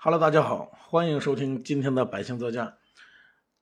Hello，大家好，欢迎收听今天的百姓座驾。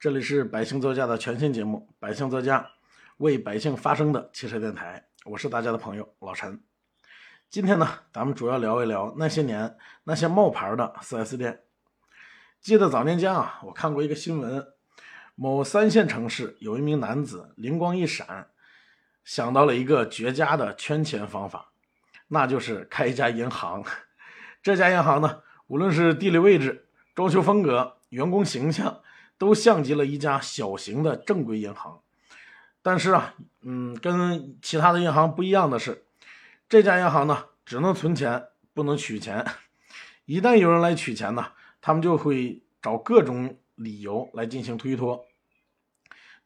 这里是百姓座驾的全新节目《百姓座驾》，为百姓发声的汽车电台。我是大家的朋友老陈。今天呢，咱们主要聊一聊那些年那些冒牌的 4S 店。记得早年间啊，我看过一个新闻，某三线城市有一名男子灵光一闪，想到了一个绝佳的圈钱方法，那就是开一家银行。这家银行呢，无论是地理位置、装修风格、员工形象，都像极了一家小型的正规银行。但是啊，嗯，跟其他的银行不一样的是，这家银行呢，只能存钱，不能取钱。一旦有人来取钱呢，他们就会找各种理由来进行推脱。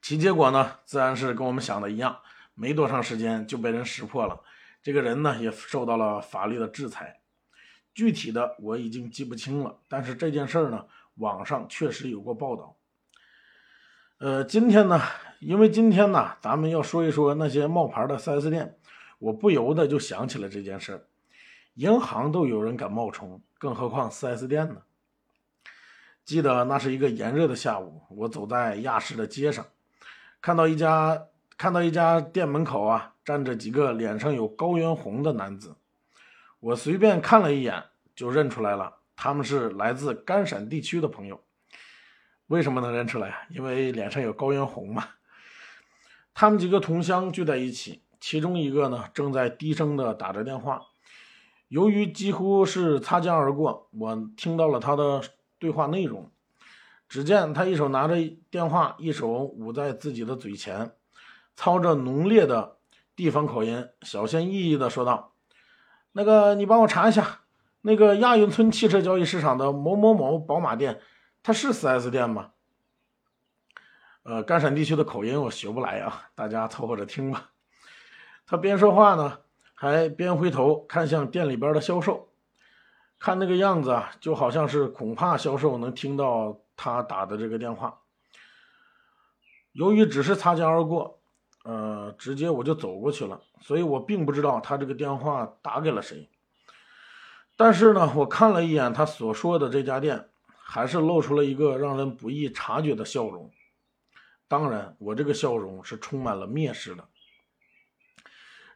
其结果呢，自然是跟我们想的一样，没多长时间就被人识破了。这个人呢，也受到了法律的制裁。具体的我已经记不清了，但是这件事儿呢，网上确实有过报道。呃，今天呢，因为今天呢，咱们要说一说那些冒牌的 4S 店，我不由得就想起了这件事儿。银行都有人敢冒充，更何况 4S 店呢？记得那是一个炎热的下午，我走在亚市的街上，看到一家看到一家店门口啊，站着几个脸上有高原红的男子。我随便看了一眼，就认出来了，他们是来自甘陕地区的朋友。为什么能认出来？因为脸上有高原红嘛。他们几个同乡聚在一起，其中一个呢正在低声的打着电话。由于几乎是擦肩而过，我听到了他的对话内容。只见他一手拿着电话，一手捂在自己的嘴前，操着浓烈的地方口音，小心翼翼的说道。那个，你帮我查一下，那个亚运村汽车交易市场的某某某宝马店，它是 4S 店吗？呃，甘陕地区的口音我学不来啊，大家凑合着听吧。他边说话呢，还边回头看向店里边的销售，看那个样子啊，就好像是恐怕销售能听到他打的这个电话。由于只是擦肩而过。呃，直接我就走过去了，所以我并不知道他这个电话打给了谁。但是呢，我看了一眼他所说的这家店，还是露出了一个让人不易察觉的笑容。当然，我这个笑容是充满了蔑视的。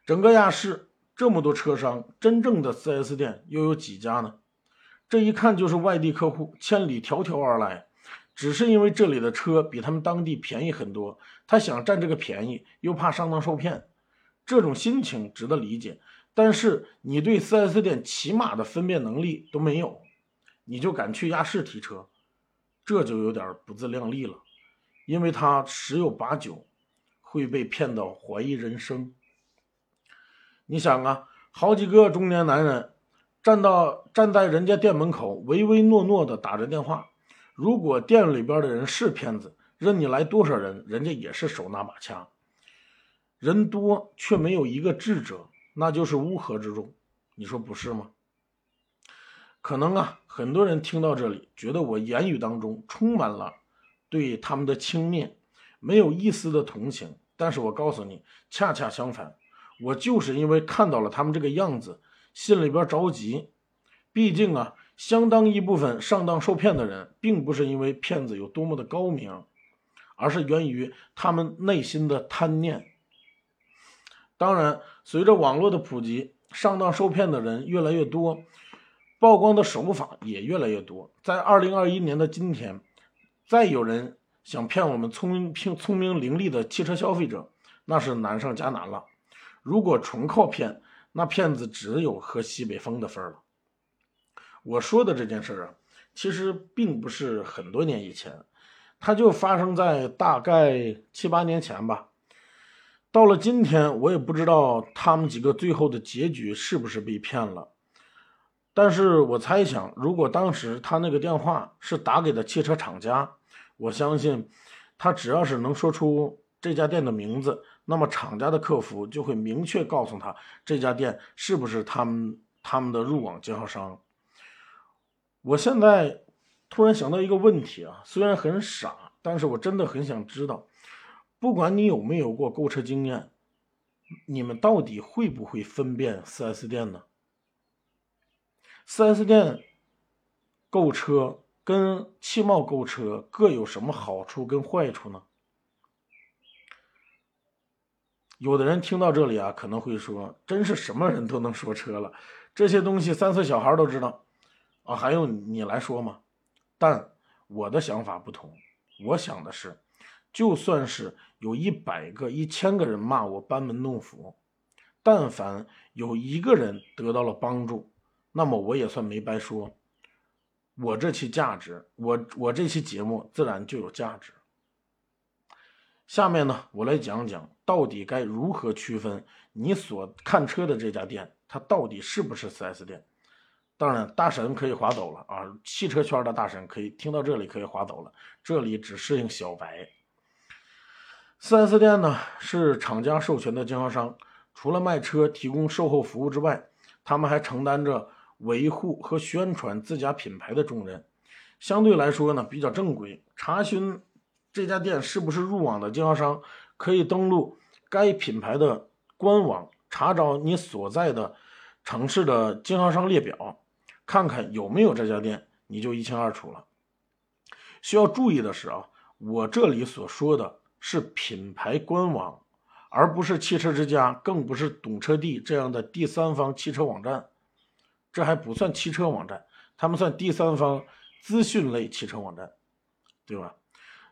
整个亚市这么多车商，真正的 4S 店又有几家呢？这一看就是外地客户千里迢迢而来。只是因为这里的车比他们当地便宜很多，他想占这个便宜，又怕上当受骗，这种心情值得理解。但是你对 4S 店起码的分辨能力都没有，你就敢去亚市提车，这就有点不自量力了，因为他十有八九会被骗到怀疑人生。你想啊，好几个中年男人站到站在人家店门口，唯唯诺诺的打着电话。如果店里边的人是骗子，任你来多少人，人家也是手拿把掐。人多却没有一个智者，那就是乌合之众。你说不是吗？可能啊，很多人听到这里，觉得我言语当中充满了对他们的轻蔑，没有一丝的同情。但是我告诉你，恰恰相反，我就是因为看到了他们这个样子，心里边着急。毕竟啊。相当一部分上当受骗的人，并不是因为骗子有多么的高明，而是源于他们内心的贪念。当然，随着网络的普及，上当受骗的人越来越多，曝光的手法也越来越多。在二零二一年的今天，再有人想骗我们聪明、聪明伶俐的汽车消费者，那是难上加难了。如果纯靠骗，那骗子只有喝西北风的份儿了。我说的这件事啊，其实并不是很多年以前，它就发生在大概七八年前吧。到了今天，我也不知道他们几个最后的结局是不是被骗了。但是我猜想，如果当时他那个电话是打给的汽车厂家，我相信他只要是能说出这家店的名字，那么厂家的客服就会明确告诉他这家店是不是他们他们的入网经销商。我现在突然想到一个问题啊，虽然很傻，但是我真的很想知道，不管你有没有过购车经验，你们到底会不会分辨 4S 店呢？4S 店购车跟汽贸购车各有什么好处跟坏处呢？有的人听到这里啊，可能会说：“真是什么人都能说车了，这些东西三岁小孩都知道啊，还用你来说吗？”但我的想法不同，我想的是，就算是有一百个、一千个人骂我班门弄斧，但凡有一个人得到了帮助，那么我也算没白说。我这期价值，我我这期节目自然就有价值。下面呢，我来讲讲到底该如何区分你所看车的这家店，它到底是不是 4S 店。当然，大神可以划走了啊！汽车圈的大神可以听到这里可以划走了，这里只适应小白。4S 店呢是厂家授权的经销商，除了卖车提供售后服务之外，他们还承担着维护和宣传自家品牌的重任，相对来说呢比较正规。查询。这家店是不是入网的经销商？可以登录该品牌的官网，查找你所在的城市的经销商列表，看看有没有这家店，你就一清二楚了。需要注意的是啊，我这里所说的是品牌官网，而不是汽车之家，更不是懂车帝这样的第三方汽车网站。这还不算汽车网站，他们算第三方资讯类汽车网站，对吧？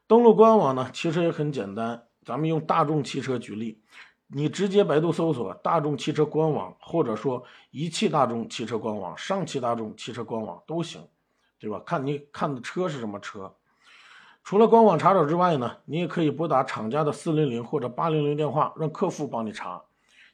登录官网呢，其实也很简单。咱们用大众汽车举例，你直接百度搜索“大众汽车官网”，或者说“一汽大众汽车官网”“上汽大众汽车官网”都行，对吧？看你看的车是什么车。除了官网查找之外呢，你也可以拨打厂家的四零零或者八零零电话，让客服帮你查。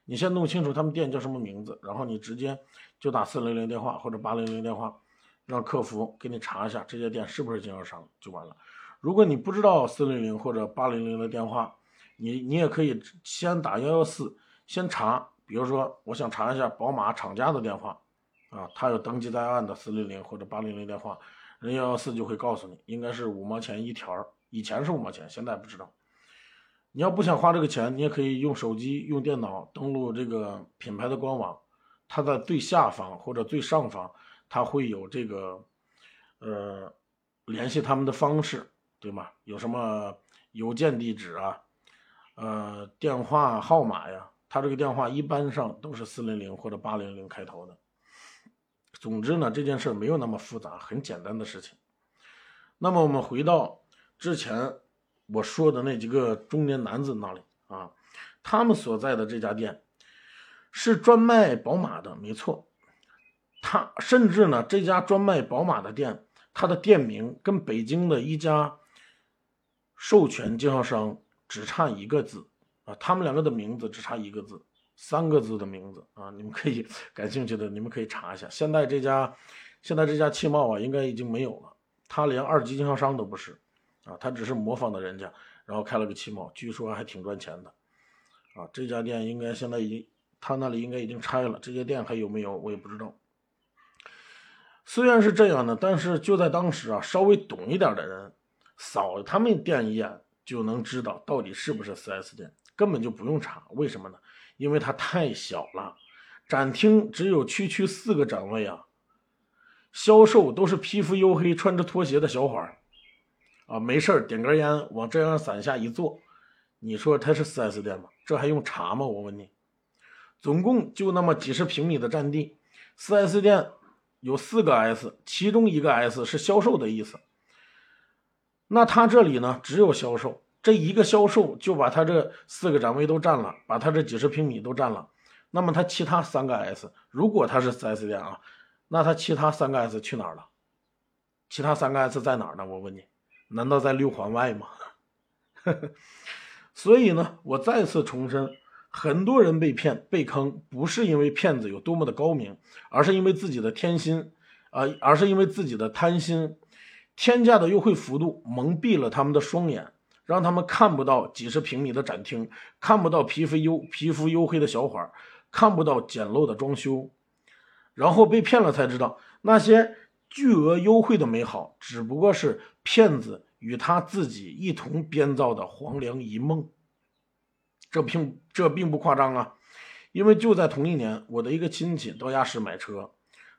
你先弄清楚他们店叫什么名字，然后你直接就打四零零电话或者八零零电话，让客服给你查一下这家店是不是经销商就完了。如果你不知道四零零或者八零零的电话，你你也可以先打幺幺四，先查。比如说，我想查一下宝马厂家的电话，啊，他有登记在案的四零零或者八零零电话，人幺幺四就会告诉你，应该是五毛钱一条，以前是五毛钱，现在不知道。你要不想花这个钱，你也可以用手机、用电脑登录这个品牌的官网，它在最下方或者最上方，它会有这个，呃，联系他们的方式。对吗？有什么邮件地址啊？呃，电话号码呀？他这个电话一般上都是四零零或者八零零开头的。总之呢，这件事没有那么复杂，很简单的事情。那么我们回到之前我说的那几个中年男子那里啊，他们所在的这家店是专卖宝马的，没错。他甚至呢，这家专卖宝马的店，它的店名跟北京的一家。授权经销商只差一个字啊，他们两个的名字只差一个字，三个字的名字啊，你们可以感兴趣的，你们可以查一下。现在这家，现在这家汽贸啊，应该已经没有了，他连二级经销商都不是啊，他只是模仿的人家，然后开了个汽贸，据说还挺赚钱的啊。这家店应该现在已经，他那里应该已经拆了，这家店还有没有我也不知道。虽然是这样的，但是就在当时啊，稍微懂一点的人。扫他们店一眼就能知道到底是不是 4S 店，根本就不用查。为什么呢？因为它太小了，展厅只有区区四个展位啊，销售都是皮肤黝黑、穿着拖鞋的小伙儿啊，没事儿点根烟往遮阳伞下一坐，你说它是 4S 店吗？这还用查吗？我问你，总共就那么几十平米的占地，4S 店有四个 S，其中一个 S 是销售的意思。那他这里呢，只有销售这一个销售就把他这四个展位都占了，把他这几十平米都占了。那么他其他三个 S，如果他是 4S 店啊，那他其他三个 S 去哪儿了？其他三个 S 在哪儿呢？我问你，难道在六环外吗？所以呢，我再次重申，很多人被骗被坑，不是因为骗子有多么的高明，而是因为自己的天心啊，而是因为自己的贪心。天价的优惠幅度蒙蔽了他们的双眼，让他们看不到几十平米的展厅，看不到皮肤黝皮肤黝黑的小伙儿，看不到简陋的装修，然后被骗了才知道，那些巨额优惠的美好只不过是骗子与他自己一同编造的黄粱一梦。这并这并不夸张啊，因为就在同一年，我的一个亲戚到亚市买车，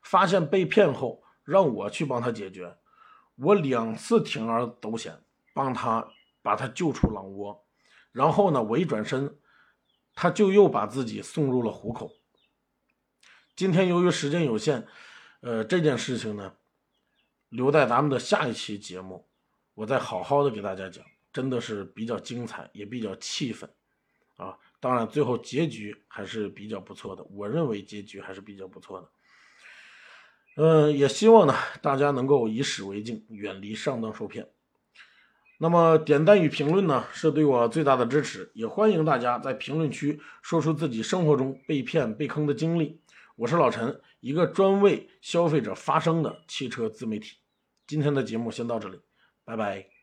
发现被骗后。让我去帮他解决。我两次铤而走险，帮他把他救出狼窝，然后呢，我一转身，他就又把自己送入了虎口。今天由于时间有限，呃，这件事情呢，留在咱们的下一期节目，我再好好的给大家讲，真的是比较精彩，也比较气愤啊。当然，最后结局还是比较不错的，我认为结局还是比较不错的。嗯，也希望呢，大家能够以史为镜，远离上当受骗。那么点赞与评论呢，是对我最大的支持。也欢迎大家在评论区说出自己生活中被骗、被坑的经历。我是老陈，一个专为消费者发声的汽车自媒体。今天的节目先到这里，拜拜。